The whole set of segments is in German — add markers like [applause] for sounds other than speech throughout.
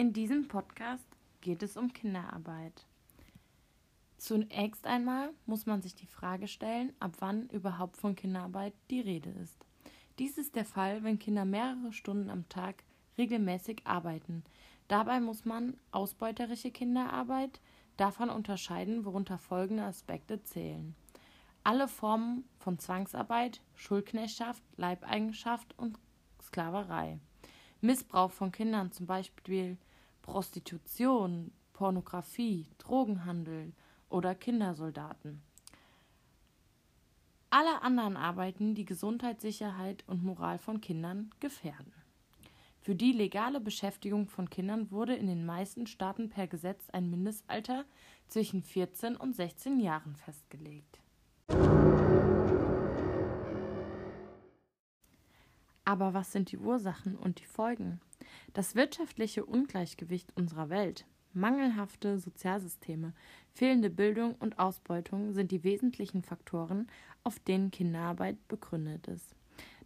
In diesem Podcast geht es um Kinderarbeit. Zunächst einmal muss man sich die Frage stellen, ab wann überhaupt von Kinderarbeit die Rede ist. Dies ist der Fall, wenn Kinder mehrere Stunden am Tag regelmäßig arbeiten. Dabei muss man ausbeuterische Kinderarbeit davon unterscheiden, worunter folgende Aspekte zählen. Alle Formen von Zwangsarbeit, Schuldknechtschaft, Leibeigenschaft und Sklaverei. Missbrauch von Kindern, zum Beispiel Prostitution, Pornografie, Drogenhandel oder Kindersoldaten. Alle anderen Arbeiten, die Gesundheit, Sicherheit und Moral von Kindern gefährden. Für die legale Beschäftigung von Kindern wurde in den meisten Staaten per Gesetz ein Mindestalter zwischen 14 und 16 Jahren festgelegt. Aber was sind die Ursachen und die Folgen? Das wirtschaftliche Ungleichgewicht unserer Welt, mangelhafte Sozialsysteme, fehlende Bildung und Ausbeutung sind die wesentlichen Faktoren, auf denen Kinderarbeit begründet ist.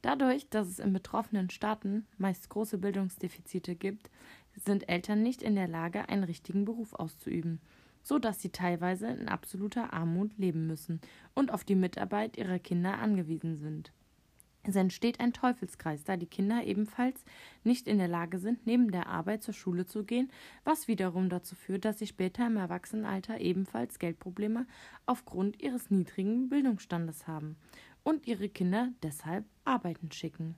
Dadurch, dass es in betroffenen Staaten meist große Bildungsdefizite gibt, sind Eltern nicht in der Lage, einen richtigen Beruf auszuüben, so dass sie teilweise in absoluter Armut leben müssen und auf die Mitarbeit ihrer Kinder angewiesen sind. Es entsteht ein Teufelskreis, da die Kinder ebenfalls nicht in der Lage sind, neben der Arbeit zur Schule zu gehen, was wiederum dazu führt, dass sie später im Erwachsenenalter ebenfalls Geldprobleme aufgrund ihres niedrigen Bildungsstandes haben und ihre Kinder deshalb arbeiten schicken.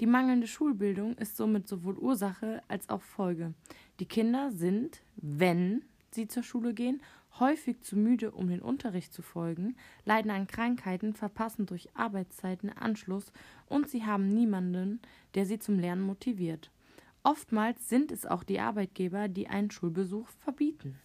Die mangelnde Schulbildung ist somit sowohl Ursache als auch Folge. Die Kinder sind, wenn sie zur Schule gehen, häufig zu müde, um den Unterricht zu folgen, leiden an Krankheiten, verpassen durch Arbeitszeiten Anschluss und sie haben niemanden, der sie zum Lernen motiviert. Oftmals sind es auch die Arbeitgeber, die einen Schulbesuch verbieten.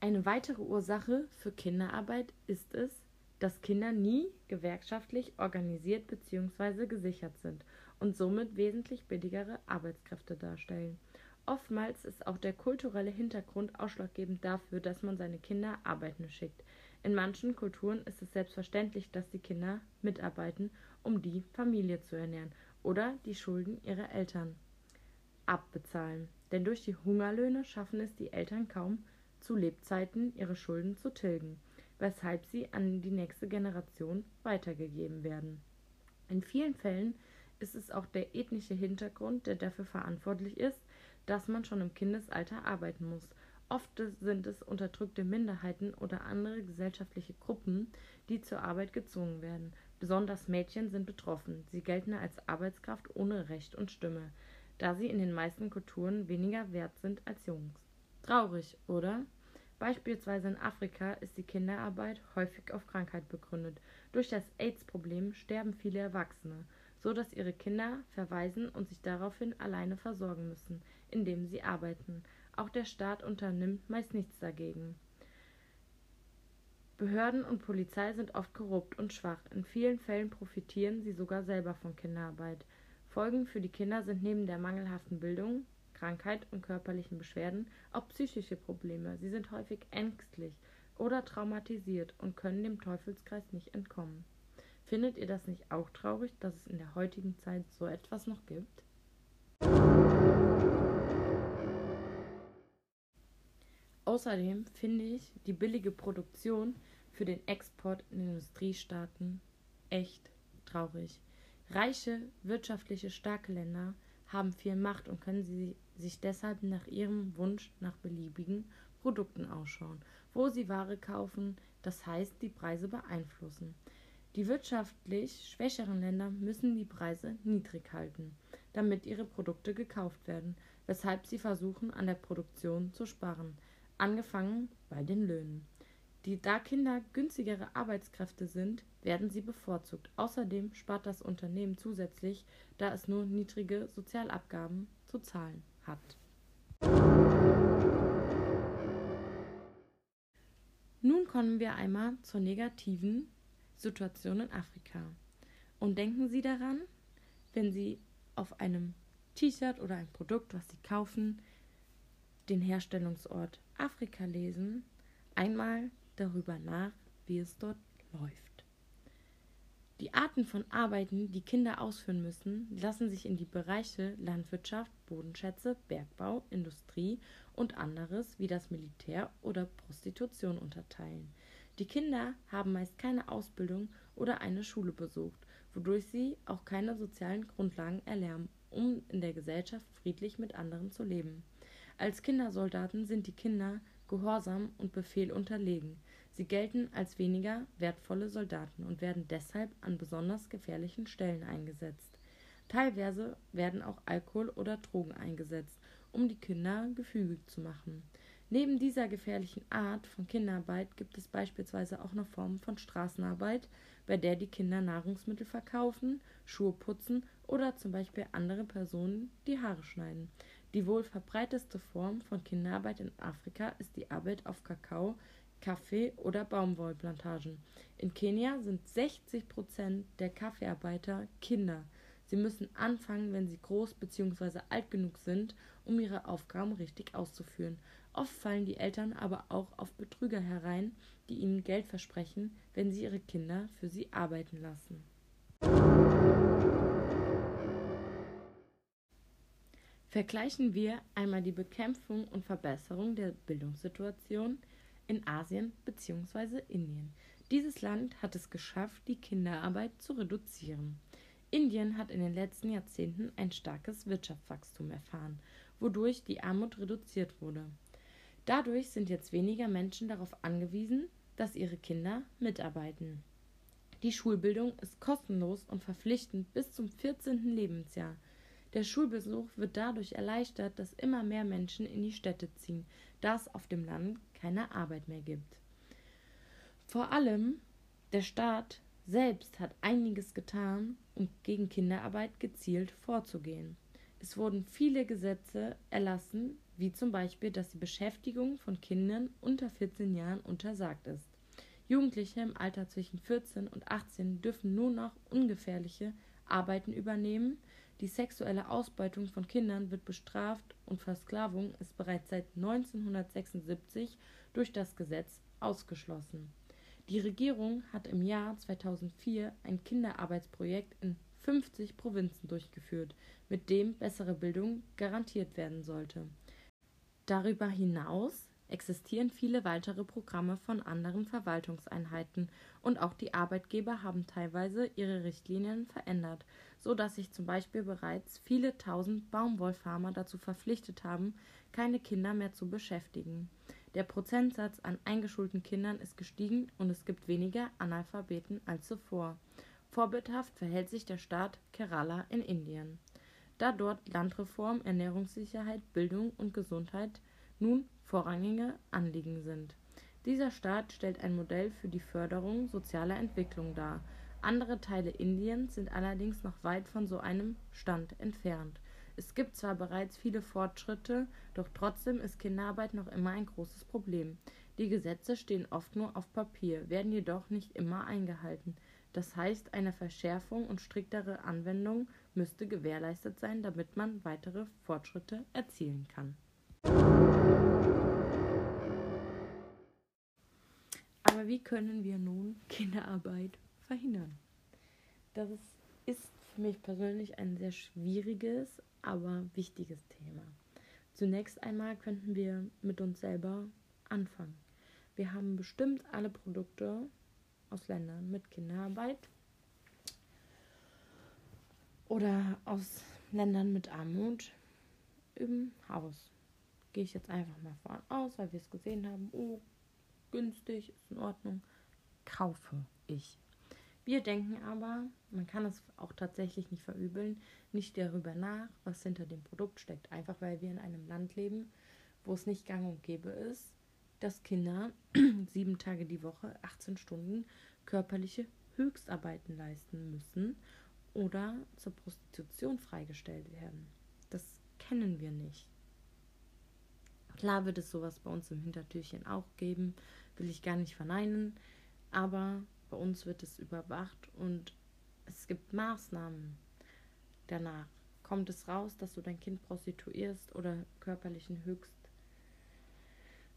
Eine weitere Ursache für Kinderarbeit ist es, dass Kinder nie gewerkschaftlich organisiert bzw. gesichert sind und somit wesentlich billigere Arbeitskräfte darstellen. Oftmals ist auch der kulturelle Hintergrund ausschlaggebend dafür, dass man seine Kinder arbeiten schickt. In manchen Kulturen ist es selbstverständlich, dass die Kinder mitarbeiten, um die Familie zu ernähren oder die Schulden ihrer Eltern abbezahlen. Denn durch die Hungerlöhne schaffen es die Eltern kaum, zu Lebzeiten ihre Schulden zu tilgen, weshalb sie an die nächste Generation weitergegeben werden. In vielen Fällen ist es auch der ethnische Hintergrund, der dafür verantwortlich ist, dass man schon im Kindesalter arbeiten muss. Oft sind es unterdrückte Minderheiten oder andere gesellschaftliche Gruppen, die zur Arbeit gezwungen werden. Besonders Mädchen sind betroffen. Sie gelten als Arbeitskraft ohne Recht und Stimme, da sie in den meisten Kulturen weniger wert sind als Jungs. Traurig, oder? Beispielsweise in Afrika ist die Kinderarbeit häufig auf Krankheit begründet. Durch das AIDS-Problem sterben viele Erwachsene so dass ihre Kinder verwaisen und sich daraufhin alleine versorgen müssen, indem sie arbeiten. Auch der Staat unternimmt meist nichts dagegen. Behörden und Polizei sind oft korrupt und schwach. In vielen Fällen profitieren sie sogar selber von Kinderarbeit. Folgen für die Kinder sind neben der mangelhaften Bildung, Krankheit und körperlichen Beschwerden auch psychische Probleme. Sie sind häufig ängstlich oder traumatisiert und können dem Teufelskreis nicht entkommen. Findet ihr das nicht auch traurig, dass es in der heutigen Zeit so etwas noch gibt? Außerdem finde ich die billige Produktion für den Export in Industriestaaten echt traurig. Reiche, wirtschaftliche, starke Länder haben viel Macht und können sie sich deshalb nach ihrem Wunsch nach beliebigen Produkten ausschauen, wo sie Ware kaufen, das heißt die Preise beeinflussen. Die wirtschaftlich schwächeren Länder müssen die Preise niedrig halten, damit ihre Produkte gekauft werden, weshalb sie versuchen, an der Produktion zu sparen, angefangen bei den Löhnen. Die, da Kinder günstigere Arbeitskräfte sind, werden sie bevorzugt. Außerdem spart das Unternehmen zusätzlich, da es nur niedrige Sozialabgaben zu zahlen hat. Nun kommen wir einmal zur negativen Situation in Afrika. Und denken Sie daran, wenn Sie auf einem T-Shirt oder ein Produkt, was Sie kaufen, den Herstellungsort Afrika lesen, einmal darüber nach, wie es dort läuft. Die Arten von Arbeiten, die Kinder ausführen müssen, lassen sich in die Bereiche Landwirtschaft, Bodenschätze, Bergbau, Industrie und anderes wie das Militär oder Prostitution unterteilen. Die Kinder haben meist keine Ausbildung oder eine Schule besucht, wodurch sie auch keine sozialen Grundlagen erlernen, um in der Gesellschaft friedlich mit anderen zu leben. Als Kindersoldaten sind die Kinder Gehorsam und Befehl unterlegen. Sie gelten als weniger wertvolle Soldaten und werden deshalb an besonders gefährlichen Stellen eingesetzt. Teilweise werden auch Alkohol oder Drogen eingesetzt, um die Kinder gefügig zu machen. Neben dieser gefährlichen Art von Kinderarbeit gibt es beispielsweise auch noch Formen von Straßenarbeit, bei der die Kinder Nahrungsmittel verkaufen, Schuhe putzen oder zum Beispiel andere Personen die Haare schneiden. Die wohl verbreiteste Form von Kinderarbeit in Afrika ist die Arbeit auf Kakao, Kaffee- oder Baumwollplantagen. In Kenia sind 60 Prozent der Kaffeearbeiter Kinder. Sie müssen anfangen, wenn sie groß bzw. alt genug sind, um ihre Aufgaben richtig auszuführen. Oft fallen die Eltern aber auch auf Betrüger herein, die ihnen Geld versprechen, wenn sie ihre Kinder für sie arbeiten lassen. Vergleichen wir einmal die Bekämpfung und Verbesserung der Bildungssituation in Asien bzw. Indien. Dieses Land hat es geschafft, die Kinderarbeit zu reduzieren. Indien hat in den letzten Jahrzehnten ein starkes Wirtschaftswachstum erfahren, wodurch die Armut reduziert wurde. Dadurch sind jetzt weniger Menschen darauf angewiesen, dass ihre Kinder mitarbeiten. Die Schulbildung ist kostenlos und verpflichtend bis zum 14. Lebensjahr. Der Schulbesuch wird dadurch erleichtert, dass immer mehr Menschen in die Städte ziehen, da es auf dem Land keine Arbeit mehr gibt. Vor allem der Staat selbst hat einiges getan, um gegen Kinderarbeit gezielt vorzugehen. Es wurden viele Gesetze erlassen, wie zum Beispiel, dass die Beschäftigung von Kindern unter 14 Jahren untersagt ist. Jugendliche im Alter zwischen 14 und 18 dürfen nur noch ungefährliche Arbeiten übernehmen, die sexuelle Ausbeutung von Kindern wird bestraft und Versklavung ist bereits seit 1976 durch das Gesetz ausgeschlossen. Die Regierung hat im Jahr 2004 ein Kinderarbeitsprojekt in 50 Provinzen durchgeführt, mit dem bessere Bildung garantiert werden sollte. Darüber hinaus existieren viele weitere Programme von anderen Verwaltungseinheiten und auch die Arbeitgeber haben teilweise ihre Richtlinien verändert, so dass sich zum Beispiel bereits viele tausend Baumwollfarmer dazu verpflichtet haben, keine Kinder mehr zu beschäftigen. Der Prozentsatz an eingeschulten Kindern ist gestiegen und es gibt weniger Analphabeten als zuvor. Vorbildhaft verhält sich der Staat Kerala in Indien. Da dort Landreform, Ernährungssicherheit, Bildung und Gesundheit nun vorrangige Anliegen sind. Dieser Staat stellt ein Modell für die Förderung sozialer Entwicklung dar. Andere Teile Indiens sind allerdings noch weit von so einem Stand entfernt. Es gibt zwar bereits viele Fortschritte, doch trotzdem ist Kinderarbeit noch immer ein großes Problem. Die Gesetze stehen oft nur auf Papier, werden jedoch nicht immer eingehalten. Das heißt, eine Verschärfung und striktere Anwendung müsste gewährleistet sein, damit man weitere Fortschritte erzielen kann. Wie können wir nun Kinderarbeit verhindern? Das ist für mich persönlich ein sehr schwieriges, aber wichtiges Thema. Zunächst einmal könnten wir mit uns selber anfangen. Wir haben bestimmt alle Produkte aus Ländern mit Kinderarbeit oder aus Ländern mit Armut im Haus. Gehe ich jetzt einfach mal von aus, weil wir es gesehen haben. Oh, günstig, ist in Ordnung, kaufe ich. Wir denken aber, man kann es auch tatsächlich nicht verübeln, nicht darüber nach, was hinter dem Produkt steckt. Einfach weil wir in einem Land leben, wo es nicht gang und gäbe ist, dass Kinder [clears throat] sieben Tage die Woche, 18 Stunden körperliche Höchstarbeiten leisten müssen oder zur Prostitution freigestellt werden. Das kennen wir nicht. Klar wird es sowas bei uns im Hintertürchen auch geben, will ich gar nicht verneinen, aber bei uns wird es überwacht und es gibt Maßnahmen danach. Kommt es raus, dass du dein Kind prostituierst oder körperlichen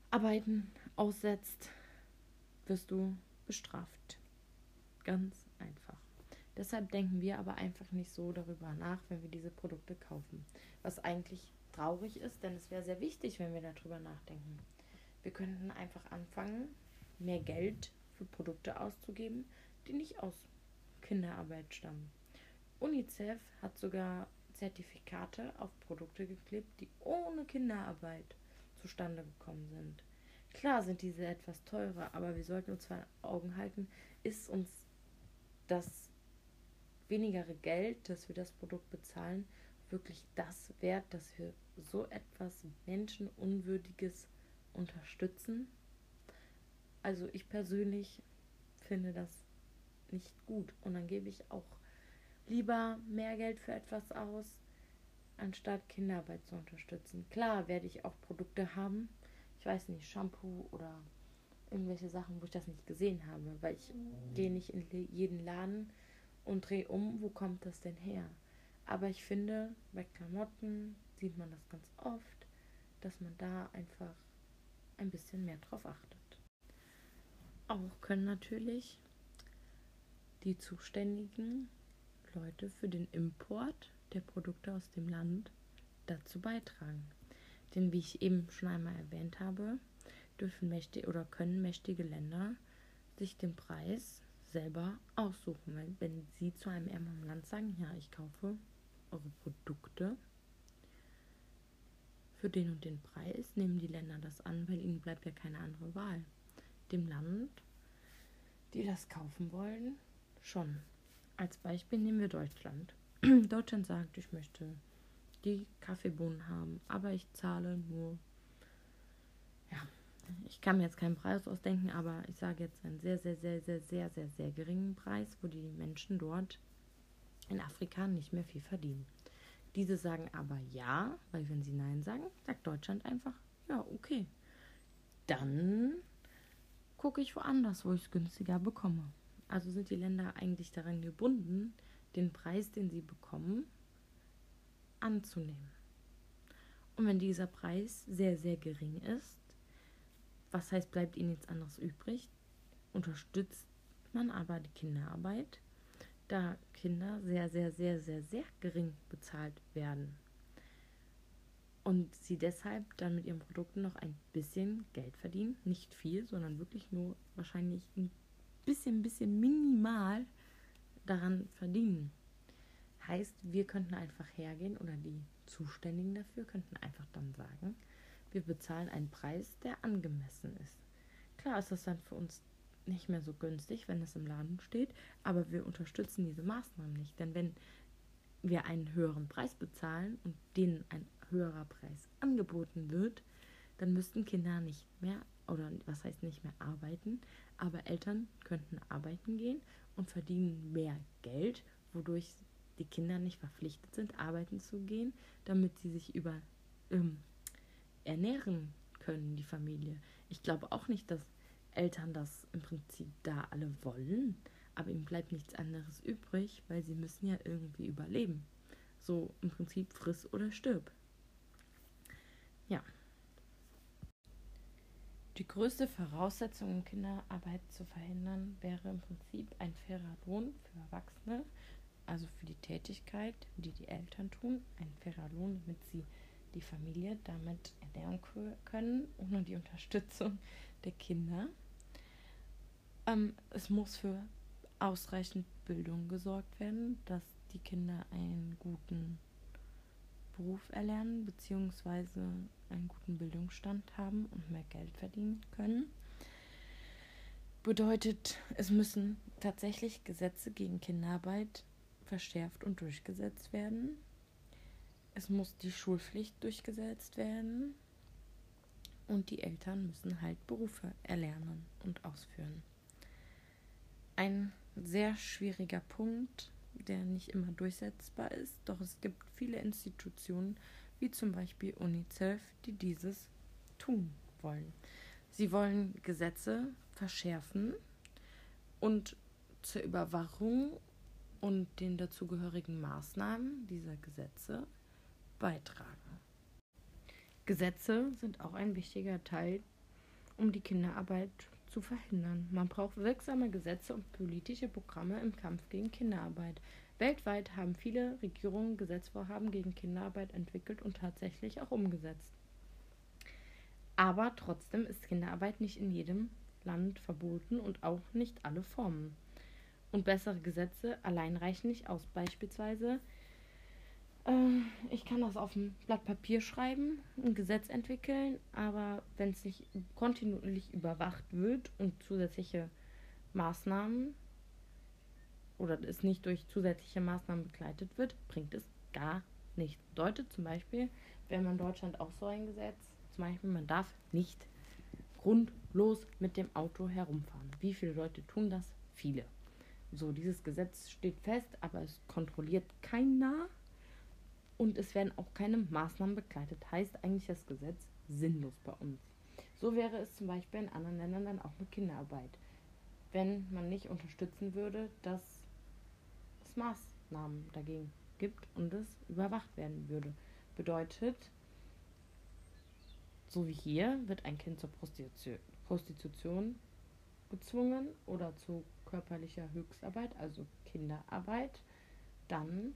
Höchstarbeiten aussetzt, wirst du bestraft. Ganz einfach. Deshalb denken wir aber einfach nicht so darüber nach, wenn wir diese Produkte kaufen. Was eigentlich traurig ist, denn es wäre sehr wichtig, wenn wir darüber nachdenken. Wir könnten einfach anfangen, mehr Geld für Produkte auszugeben, die nicht aus Kinderarbeit stammen. UNICEF hat sogar Zertifikate auf Produkte geklebt, die ohne Kinderarbeit zustande gekommen sind. Klar sind diese etwas teurer, aber wir sollten uns vor Augen halten, ist uns das wenigere Geld, das wir das Produkt bezahlen, wirklich das wert, dass wir so etwas Menschenunwürdiges unterstützen? Also ich persönlich finde das nicht gut und dann gebe ich auch lieber mehr Geld für etwas aus, anstatt Kinderarbeit zu unterstützen. Klar werde ich auch Produkte haben, ich weiß nicht, Shampoo oder irgendwelche Sachen, wo ich das nicht gesehen habe, weil ich gehe nicht in jeden Laden und drehe um, wo kommt das denn her? Aber ich finde, bei Klamotten sieht man das ganz oft, dass man da einfach ein bisschen mehr drauf achtet. Auch können natürlich die zuständigen Leute für den Import der Produkte aus dem Land dazu beitragen. Denn wie ich eben schon einmal erwähnt habe, dürfen mächtige oder können mächtige Länder sich den Preis selber aussuchen. Weil wenn sie zu einem ärmeren Land sagen, ja, ich kaufe eure Produkte für den und den Preis, nehmen die Länder das an, weil ihnen bleibt ja keine andere Wahl. Dem Land, die das kaufen wollen, schon. Als Beispiel nehmen wir Deutschland. [clears throat] Deutschland sagt, ich möchte die Kaffeebohnen haben, aber ich zahle nur, ja, ich kann mir jetzt keinen Preis ausdenken, aber ich sage jetzt einen sehr, sehr, sehr, sehr, sehr, sehr, sehr geringen Preis, wo die Menschen dort in Afrika nicht mehr viel verdienen. Diese sagen aber ja, weil wenn sie Nein sagen, sagt Deutschland einfach, ja, okay. Dann gucke ich woanders, wo ich es günstiger bekomme. Also sind die Länder eigentlich daran gebunden, den Preis, den sie bekommen, anzunehmen. Und wenn dieser Preis sehr, sehr gering ist, was heißt, bleibt ihnen nichts anderes übrig, unterstützt man aber die Kinderarbeit da Kinder sehr, sehr, sehr, sehr, sehr gering bezahlt werden. Und sie deshalb dann mit ihren Produkten noch ein bisschen Geld verdienen. Nicht viel, sondern wirklich nur wahrscheinlich ein bisschen, bisschen minimal daran verdienen. Heißt, wir könnten einfach hergehen oder die Zuständigen dafür könnten einfach dann sagen, wir bezahlen einen Preis, der angemessen ist. Klar ist das dann für uns nicht mehr so günstig, wenn es im Laden steht, aber wir unterstützen diese Maßnahmen nicht. Denn wenn wir einen höheren Preis bezahlen und denen ein höherer Preis angeboten wird, dann müssten Kinder nicht mehr, oder was heißt nicht mehr arbeiten, aber Eltern könnten arbeiten gehen und verdienen mehr Geld, wodurch die Kinder nicht verpflichtet sind, arbeiten zu gehen, damit sie sich über ähm, ernähren können, die Familie. Ich glaube auch nicht, dass Eltern das im Prinzip da alle wollen, aber ihnen bleibt nichts anderes übrig, weil sie müssen ja irgendwie überleben. So im Prinzip friss oder stirb. Ja. Die größte Voraussetzung, um Kinderarbeit zu verhindern, wäre im Prinzip ein fairer Lohn für Erwachsene, also für die Tätigkeit, die die Eltern tun, ein fairer Lohn, damit sie die Familie damit ernähren können, ohne die Unterstützung der Kinder. Ähm, es muss für ausreichend Bildung gesorgt werden, dass die Kinder einen guten Beruf erlernen bzw. einen guten Bildungsstand haben und mehr Geld verdienen können. Bedeutet, es müssen tatsächlich Gesetze gegen Kinderarbeit verschärft und durchgesetzt werden. Es muss die Schulpflicht durchgesetzt werden. Und die Eltern müssen halt Berufe erlernen und ausführen ein sehr schwieriger Punkt, der nicht immer durchsetzbar ist. Doch es gibt viele Institutionen, wie zum Beispiel UNICEF, die dieses tun wollen. Sie wollen Gesetze verschärfen und zur Überwachung und den dazugehörigen Maßnahmen dieser Gesetze beitragen. Gesetze sind auch ein wichtiger Teil, um die Kinderarbeit zu verhindern. Man braucht wirksame Gesetze und politische Programme im Kampf gegen Kinderarbeit. Weltweit haben viele Regierungen Gesetzvorhaben gegen Kinderarbeit entwickelt und tatsächlich auch umgesetzt. Aber trotzdem ist Kinderarbeit nicht in jedem Land verboten und auch nicht alle Formen. Und bessere Gesetze allein reichen nicht aus. Beispielsweise, ich kann das auf ein Blatt Papier schreiben, ein Gesetz entwickeln, aber wenn es nicht kontinuierlich überwacht wird und zusätzliche Maßnahmen oder es nicht durch zusätzliche Maßnahmen begleitet wird, bringt es gar nichts. Bedeutet zum Beispiel, wenn man in Deutschland auch so ein Gesetz, zum Beispiel, man darf nicht grundlos mit dem Auto herumfahren. Wie viele Leute tun das? Viele. So, dieses Gesetz steht fest, aber es kontrolliert keiner und es werden auch keine Maßnahmen begleitet. Heißt eigentlich das Gesetz sinnlos bei uns. So wäre es zum Beispiel in anderen Ländern dann auch mit Kinderarbeit. Wenn man nicht unterstützen würde, dass es Maßnahmen dagegen gibt und es überwacht werden würde. Bedeutet, so wie hier wird ein Kind zur Prostitution, gezwungen oder zu körperlicher Höchstarbeit, also Kinderarbeit, dann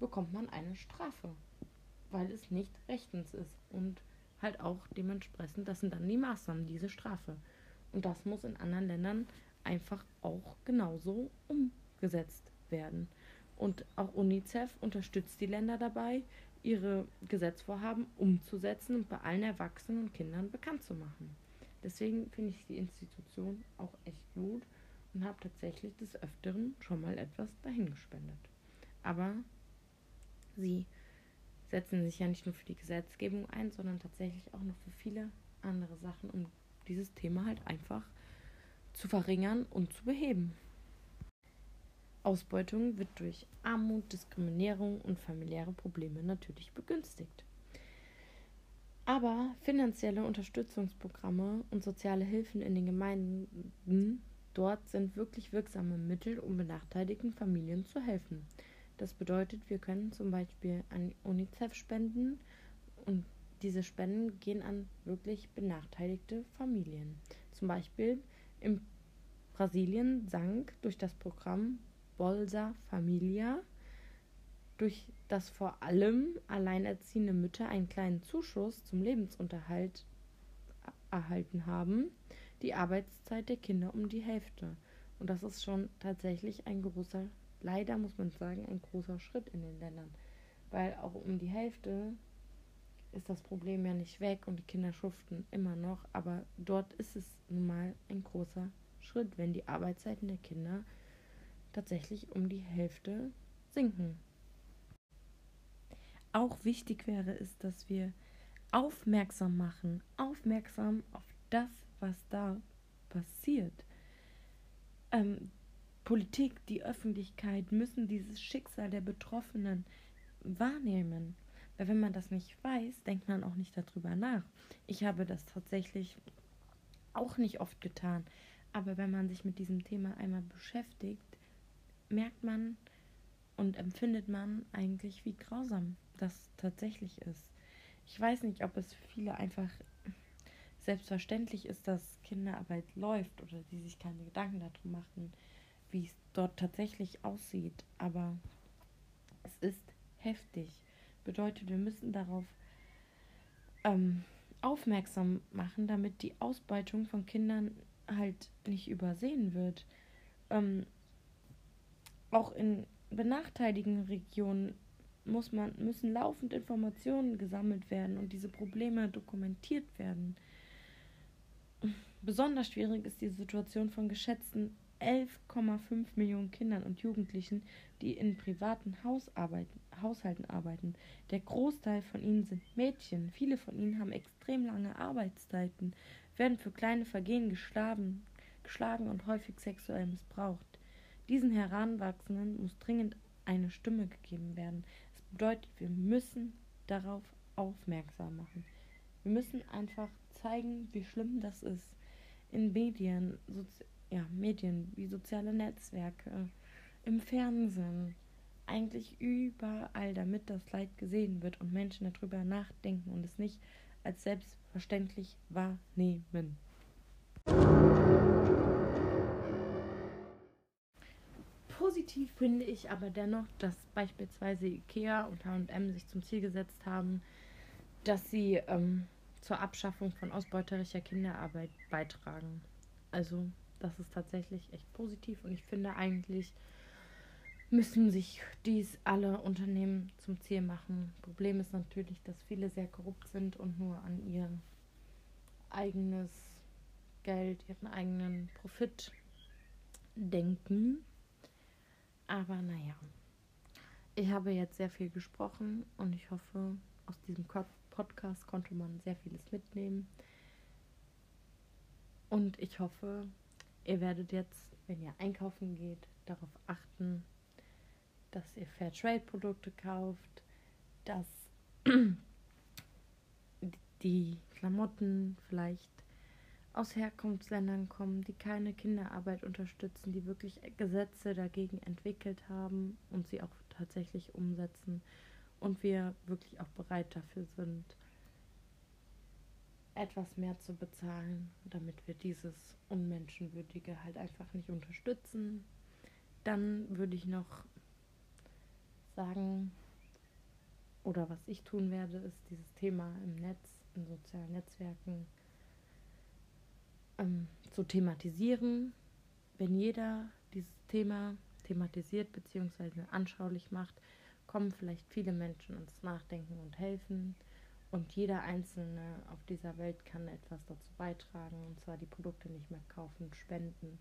bekommt man eine Strafe, weil es nicht rechtens ist und halt auch dementsprechend, das sind dann die Maßnahmen, diese Strafe. Und das muss in anderen Ländern einfach auch genauso umgesetzt werden. Und auch UNICEF unterstützt die Länder dabei, ihre Gesetzvorhaben umzusetzen und bei allen Erwachsenen und Kindern bekannt zu machen. Deswegen finde ich die Institution auch echt gut und habe tatsächlich des Öfteren schon mal etwas dahingespendet. Aber sie setzen sich ja nicht nur für die Gesetzgebung ein, sondern tatsächlich auch noch für viele andere Sachen, um dieses Thema halt einfach zu verringern und zu beheben. Ausbeutung wird durch Armut, Diskriminierung und familiäre Probleme natürlich begünstigt. Aber finanzielle Unterstützungsprogramme und soziale Hilfen in den Gemeinden dort sind wirklich wirksame Mittel, um benachteiligten Familien zu helfen. Das bedeutet, wir können zum Beispiel an UNICEF spenden und diese Spenden gehen an wirklich benachteiligte Familien. Zum Beispiel in Brasilien sank durch das Programm Bolsa Familia, durch das vor allem alleinerziehende Mütter einen kleinen Zuschuss zum Lebensunterhalt erhalten haben, die Arbeitszeit der Kinder um die Hälfte. Und das ist schon tatsächlich ein großer leider muss man sagen, ein großer Schritt in den Ländern. Weil auch um die Hälfte ist das Problem ja nicht weg und die Kinder schuften immer noch, aber dort ist es nun mal ein großer Schritt, wenn die Arbeitszeiten der Kinder tatsächlich um die Hälfte sinken. Auch wichtig wäre es, dass wir aufmerksam machen, aufmerksam auf das, was da passiert. Ähm, Politik, die Öffentlichkeit müssen dieses Schicksal der Betroffenen wahrnehmen. Weil wenn man das nicht weiß, denkt man auch nicht darüber nach. Ich habe das tatsächlich auch nicht oft getan. Aber wenn man sich mit diesem Thema einmal beschäftigt, merkt man und empfindet man eigentlich, wie grausam das tatsächlich ist. Ich weiß nicht, ob es für viele einfach selbstverständlich ist, dass Kinderarbeit läuft oder die sich keine Gedanken darum machen, wie es dort tatsächlich aussieht, aber es ist heftig. Bedeutet, wir müssen darauf ähm, aufmerksam machen, damit die Ausbeutung von Kindern halt nicht übersehen wird. Ähm, auch in benachteiligten Regionen muss man, müssen laufend Informationen gesammelt werden und diese Probleme dokumentiert werden. Besonders schwierig ist die Situation von geschätzten 11,5 Millionen Kindern und Jugendlichen, die in privaten Haushalten arbeiten. Der Großteil von ihnen sind Mädchen. Viele von ihnen haben extrem lange Arbeitszeiten, werden für kleine Vergehen geschlagen, geschlagen und häufig sexuell missbraucht. Diesen Heranwachsenden muss dringend eine Stimme gegeben werden. Es bedeutet, wir müssen darauf aufmerksam machen. Wir müssen einfach zeigen, wie schlimm das ist. In Medien, ja, Medien wie soziale Netzwerke, im Fernsehen, eigentlich überall, damit das Leid gesehen wird und Menschen darüber nachdenken und es nicht als selbstverständlich wahrnehmen. Positiv finde ich aber dennoch, dass beispielsweise IKEA und HM sich zum Ziel gesetzt haben, dass sie ähm, zur Abschaffung von ausbeuterischer Kinderarbeit beitragen. Also das ist tatsächlich echt positiv und ich finde eigentlich müssen sich dies alle Unternehmen zum Ziel machen. Problem ist natürlich, dass viele sehr korrupt sind und nur an ihr eigenes Geld, ihren eigenen Profit denken. Aber naja, ich habe jetzt sehr viel gesprochen und ich hoffe, aus diesem Podcast konnte man sehr vieles mitnehmen. Und ich hoffe, ihr werdet jetzt, wenn ihr einkaufen geht, darauf achten, dass ihr Fairtrade-Produkte kauft, dass [clears throat] die Klamotten vielleicht aus Herkunftsländern kommen, die keine Kinderarbeit unterstützen, die wirklich Gesetze dagegen entwickelt haben und sie auch tatsächlich umsetzen und wir wirklich auch bereit dafür sind, etwas mehr zu bezahlen, damit wir dieses Unmenschenwürdige halt einfach nicht unterstützen. Dann würde ich noch sagen, oder was ich tun werde, ist dieses Thema im Netz, in sozialen Netzwerken ähm, zu thematisieren. Wenn jeder dieses Thema thematisiert bzw. anschaulich macht, kommen vielleicht viele Menschen ins Nachdenken und helfen. Und jeder Einzelne auf dieser Welt kann etwas dazu beitragen, und zwar die Produkte nicht mehr kaufen, spenden.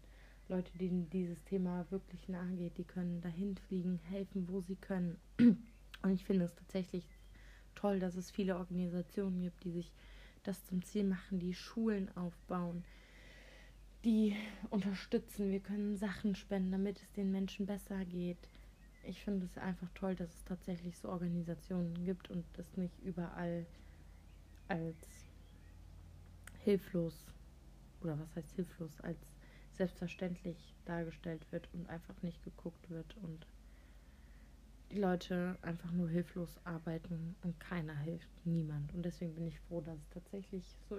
Leute, denen dieses Thema wirklich nahe geht, die können dahin fliegen, helfen, wo sie können. [clears throat] Und ich finde es tatsächlich toll, dass es viele Organisationen gibt, die sich das zum Ziel machen, die Schulen aufbauen, die unterstützen. Wir können Sachen spenden, damit es den Menschen besser geht. Ich finde es einfach toll, dass es tatsächlich so Organisationen gibt und es nicht überall als hilflos oder was heißt hilflos, als selbstverständlich dargestellt wird und einfach nicht geguckt wird und die Leute einfach nur hilflos arbeiten und keiner hilft, niemand. Und deswegen bin ich froh, dass es tatsächlich so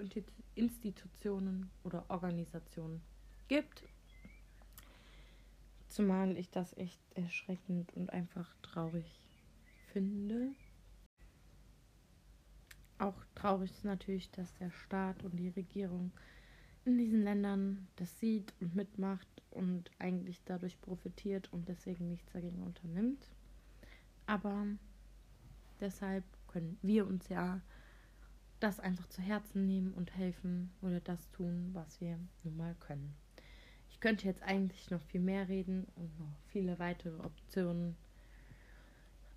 Institutionen oder Organisationen gibt. Zumal ich das echt erschreckend und einfach traurig finde. Auch traurig ist natürlich, dass der Staat und die Regierung in diesen Ländern das sieht und mitmacht und eigentlich dadurch profitiert und deswegen nichts dagegen unternimmt. Aber deshalb können wir uns ja das einfach zu Herzen nehmen und helfen oder das tun, was wir nun mal können. Könnte jetzt eigentlich noch viel mehr reden und noch viele weitere Optionen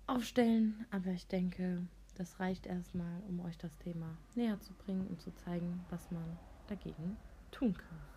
aufstellen, aber ich denke, das reicht erstmal, um euch das Thema näher zu bringen und zu zeigen, was man dagegen tun kann.